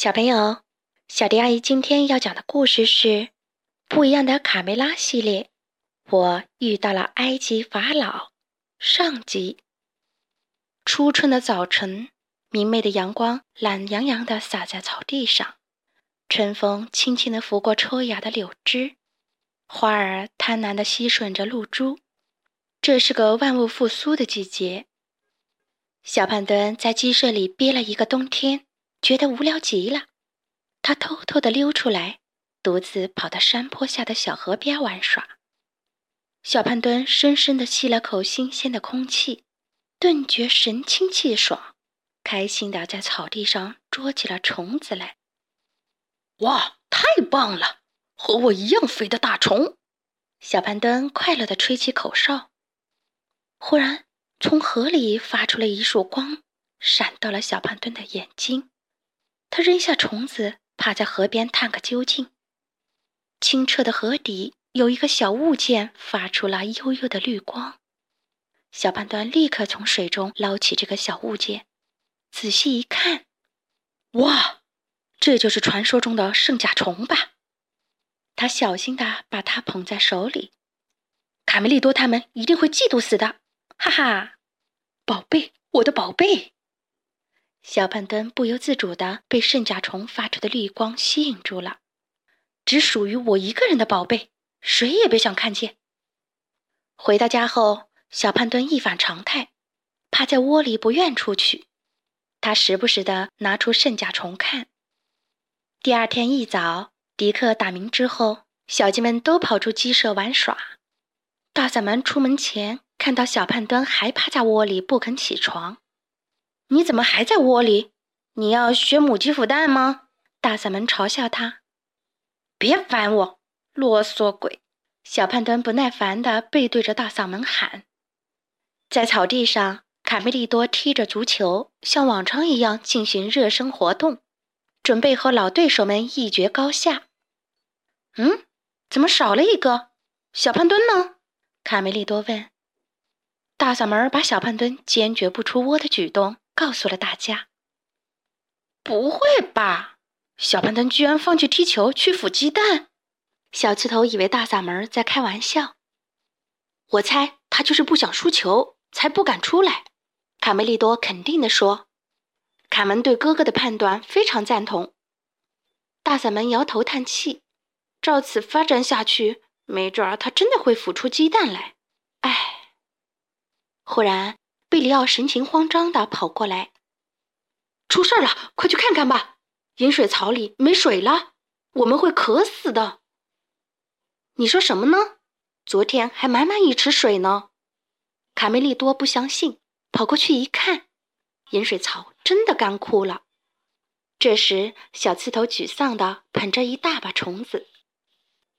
小朋友，小迪阿姨今天要讲的故事是《不一样的卡梅拉》系列。我遇到了埃及法老上集。初春的早晨，明媚的阳光懒洋洋地洒在草地上，春风轻轻地拂过抽芽的柳枝，花儿贪婪地吸吮着露珠。这是个万物复苏的季节。小胖墩在鸡舍里憋了一个冬天。觉得无聊极了，他偷偷地溜出来，独自跑到山坡下的小河边玩耍。小胖墩深深地吸了口新鲜的空气，顿觉神清气爽，开心地在草地上捉起了虫子来。哇，太棒了！和我一样肥的大虫！小胖墩快乐地吹起口哨。忽然，从河里发出了一束光，闪到了小胖墩的眼睛。他扔下虫子，趴在河边探个究竟。清澈的河底有一个小物件，发出了幽幽的绿光。小胖墩立刻从水中捞起这个小物件，仔细一看，哇，这就是传说中的圣甲虫吧？他小心地把它捧在手里。卡梅利多他们一定会嫉妒死的，哈哈！宝贝，我的宝贝。小胖墩不由自主地被圣甲虫发出的绿光吸引住了，只属于我一个人的宝贝，谁也别想看见。回到家后，小胖墩一反常态，趴在窝里不愿出去。他时不时地拿出圣甲虫看。第二天一早，迪克打鸣之后，小鸡们都跑出鸡舍玩耍。大嗓门出门前看到小胖墩还趴在窝里不肯起床。你怎么还在窝里？你要学母鸡孵蛋吗？大嗓门嘲笑他。别烦我，啰嗦鬼！小胖墩不耐烦地背对着大嗓门喊。在草地上，卡梅利多踢着足球，像往常一样进行热身活动，准备和老对手们一决高下。嗯，怎么少了一个？小胖墩呢？卡梅利多问。大嗓门把小胖墩坚决不出窝的举动。告诉了大家。不会吧？小胖墩居然放弃踢球去孵鸡蛋？小刺头以为大嗓门在开玩笑。我猜他就是不想输球，才不敢出来。卡梅利多肯定地说。卡门对哥哥的判断非常赞同。大嗓门摇头叹气。照此发展下去，没准儿他真的会孵出鸡蛋来。唉。忽然。贝里奥神情慌张地跑过来，出事了！快去看看吧！饮水槽里没水了，我们会渴死的。你说什么呢？昨天还满满一池水呢。卡梅利多不相信，跑过去一看，饮水槽真的干枯了。这时，小刺头沮丧地捧着一大把虫子：“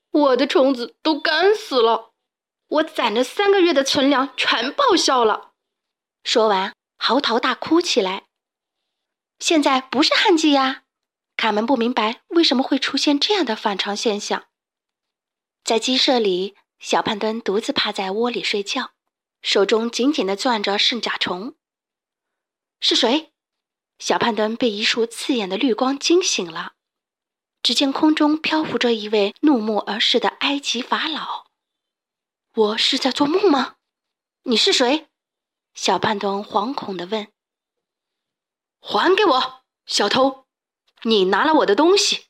我的虫子都干死了，我攒了三个月的存粮全报销了。”说完，嚎啕大哭起来。现在不是旱季呀，卡门不明白为什么会出现这样的反常现象。在鸡舍里，小胖墩独自趴在窝里睡觉，手中紧紧地攥着圣甲虫。是谁？小胖墩被一束刺眼的绿光惊醒了。只见空中漂浮着一位怒目而视的埃及法老。我是在做梦吗？你是谁？小胖墩惶恐地问：“还给我，小偷！你拿了我的东西！”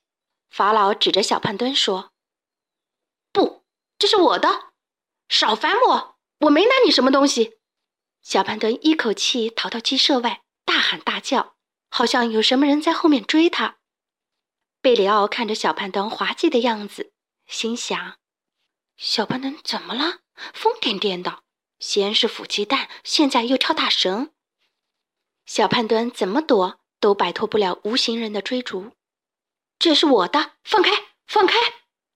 法老指着小胖墩说：“不，这是我的！少烦我！我没拿你什么东西！”小胖墩一口气逃到鸡舍外，大喊大叫，好像有什么人在后面追他。贝里奥看着小胖墩滑稽的样子，心想：“小胖墩怎么了？疯癫癫的！”先是孵鸡蛋，现在又跳大绳。小胖墩怎么躲都摆脱不了无形人的追逐。这是我的，放开，放开！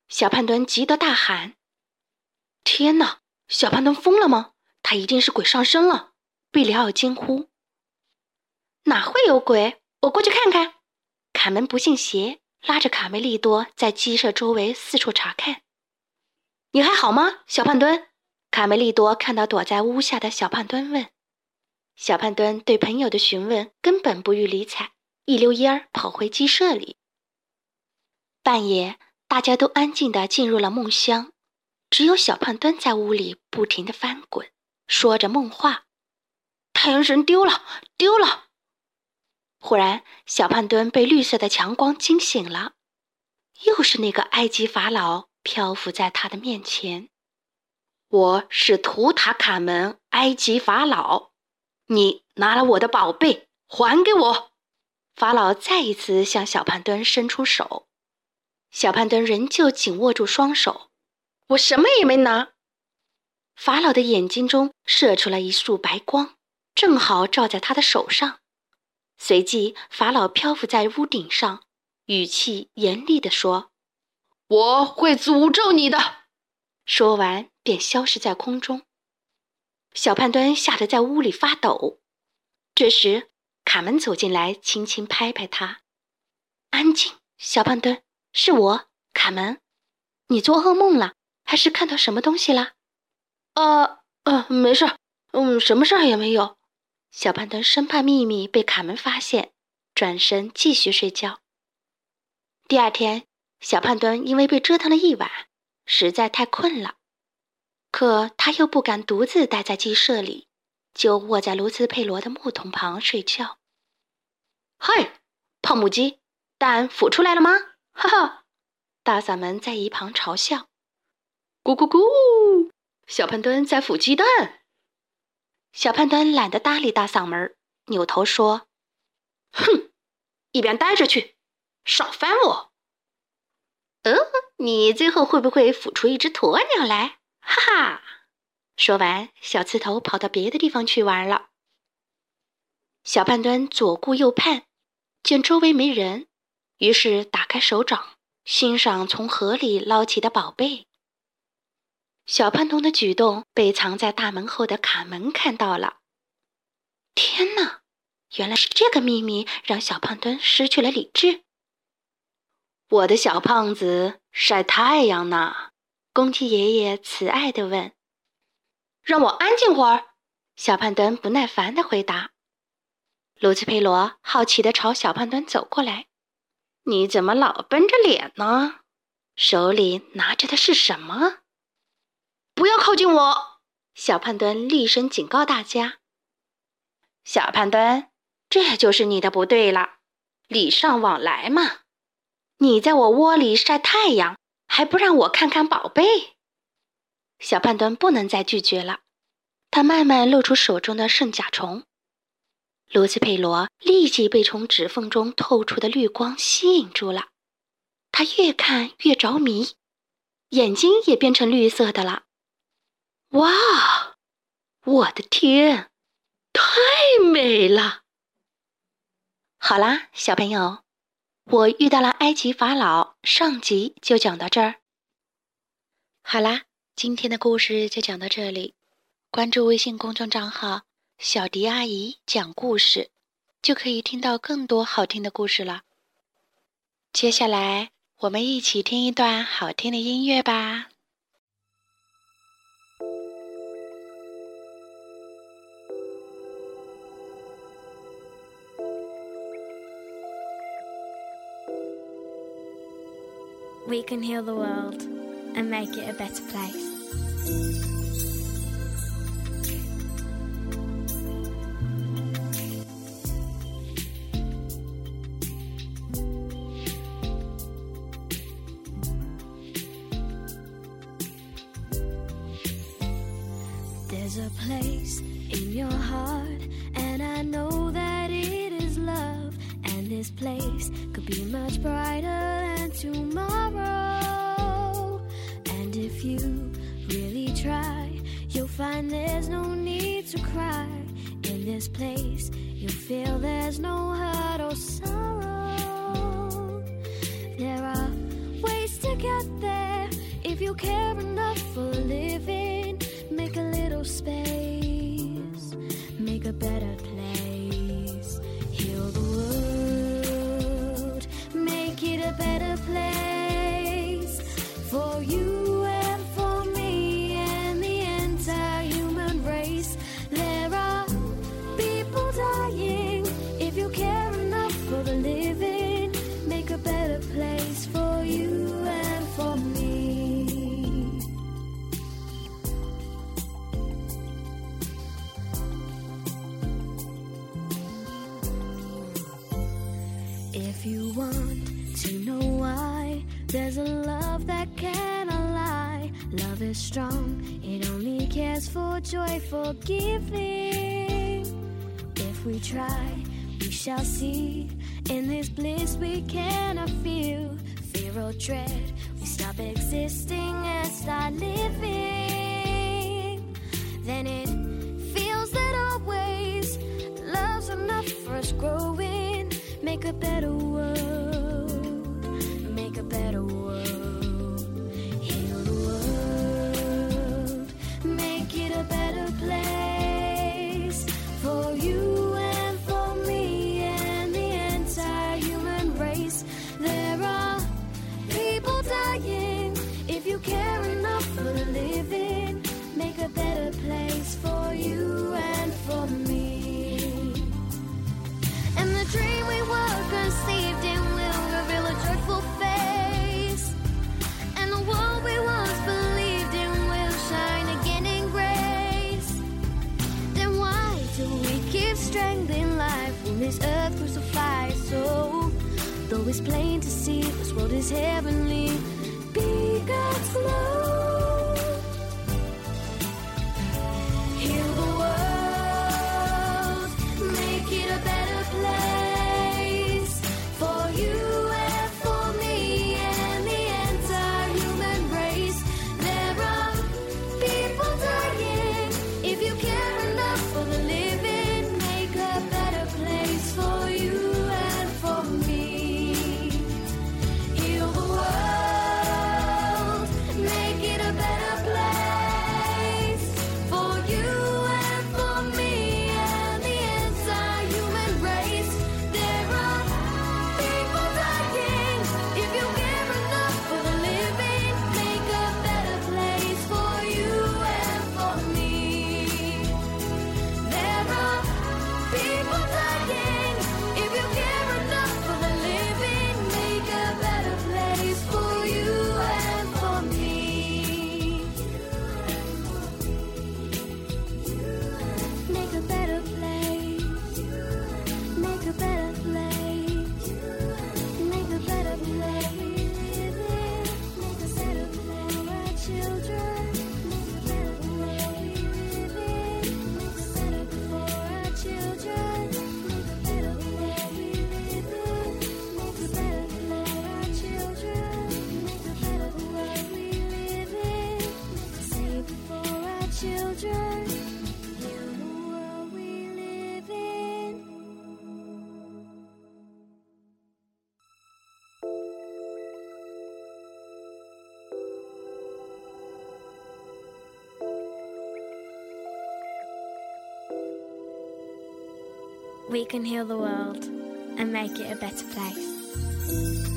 小胖墩急得大喊：“天哪！小胖墩疯了吗？他一定是鬼上身了！”贝里奥惊呼：“哪会有鬼？我过去看看。”卡门不信邪，拉着卡梅利多在鸡舍周围四处查看。“你还好吗，小胖墩？”卡梅利多看到躲在屋下的小胖墩，问：“小胖墩对朋友的询问根本不予理睬，一溜烟儿跑回鸡舍里。半夜，大家都安静地进入了梦乡，只有小胖墩在屋里不停地翻滚，说着梦话。太阳神丢了，丢了！忽然，小胖墩被绿色的强光惊醒了，又是那个埃及法老漂浮在他的面前。我是图塔卡门，埃及法老，你拿了我的宝贝，还给我！法老再一次向小胖墩伸出手。小胖墩仍旧紧握住双手，我什么也没拿。法老的眼睛中射出了一束白光，正好照在他的手上。随即，法老漂浮在屋顶上，语气严厉地说：“我会诅咒你的。”说完便消失在空中。小胖墩吓得在屋里发抖。这时，卡门走进来，轻轻拍拍他：“安静，小胖墩。”是我，卡门。你做噩梦了，还是看到什么东西了？呃呃，没事，嗯，什么事儿也没有。小胖墩生怕秘密被卡门发现，转身继续睡觉。第二天，小胖墩因为被折腾了一晚，实在太困了，可他又不敢独自待在鸡舍里，就卧在卢兹佩罗的木桶旁睡觉。嗨，胖母鸡，蛋孵出来了吗？哈哈，大嗓门在一旁嘲笑：“咕咕咕，小胖墩在孵鸡蛋。”小胖墩懒得搭理大嗓门，扭头说：“哼，一边待着去，少烦我。”“呃，你最后会不会孵出一只鸵鸟来？”哈哈。说完，小刺头跑到别的地方去玩了。小胖墩左顾右盼，见周围没人。于是打开手掌，欣赏从河里捞起的宝贝。小胖墩的举动被藏在大门后的卡门看到了。天哪，原来是这个秘密让小胖墩失去了理智。我的小胖子晒太阳呢，公鸡爷爷慈爱地问。让我安静会儿，小胖墩不耐烦地回答。卢斯佩罗好奇地朝小胖墩走过来。你怎么老绷着脸呢？手里拿着的是什么？不要靠近我！小胖墩厉声警告大家。小胖墩，这就是你的不对了，礼尚往来嘛。你在我窝里晒太阳，还不让我看看宝贝？小胖墩不能再拒绝了，他慢慢露出手中的圣甲虫。罗斯佩罗立即被从指缝中透出的绿光吸引住了，他越看越着迷，眼睛也变成绿色的了。哇，我的天，太美了！好啦，小朋友，我遇到了埃及法老，上集就讲到这儿。好啦，今天的故事就讲到这里，关注微信公众账号。小迪阿姨讲故事，就可以听到更多好听的故事了。接下来，我们一起听一段好听的音乐吧。We can heal the world and make it a better place. is strong, it only cares for joyful giving. If we try, we shall see. In this bliss, we cannot feel fear or dread. We stop existing and start living. Then it feels that always love's enough for us growing. Make a better world. Make a better this earth crucify so though it's plain to see this world is heavenly. Be God's love. we can heal the world and make it a better place.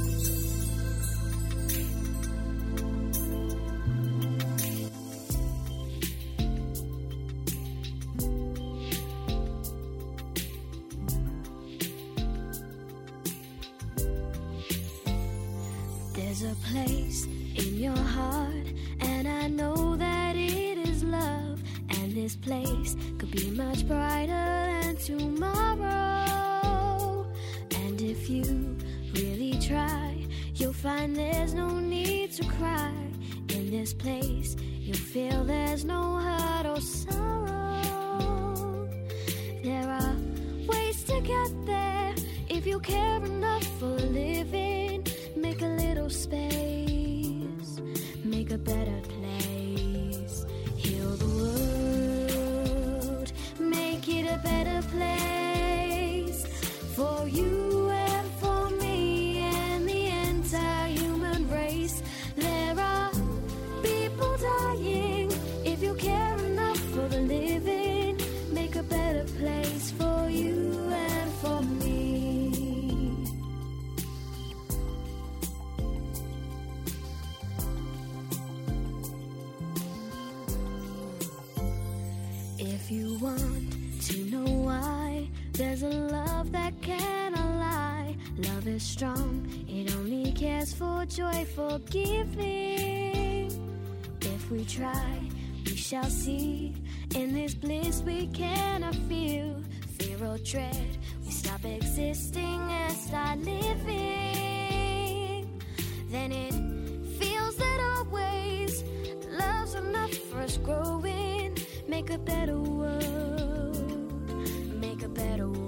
try, you'll find there's no need to cry. In this place, you'll feel there's no hurt or sorrow. There are ways to get there if you care enough for living. Make a little space, make a better place. Heal the world, make it a better place. forgiving. If we try, we shall see. In this bliss, we cannot feel fear or dread. We stop existing and start living. Then it feels that always love's enough for us growing. Make a better world. Make a better world.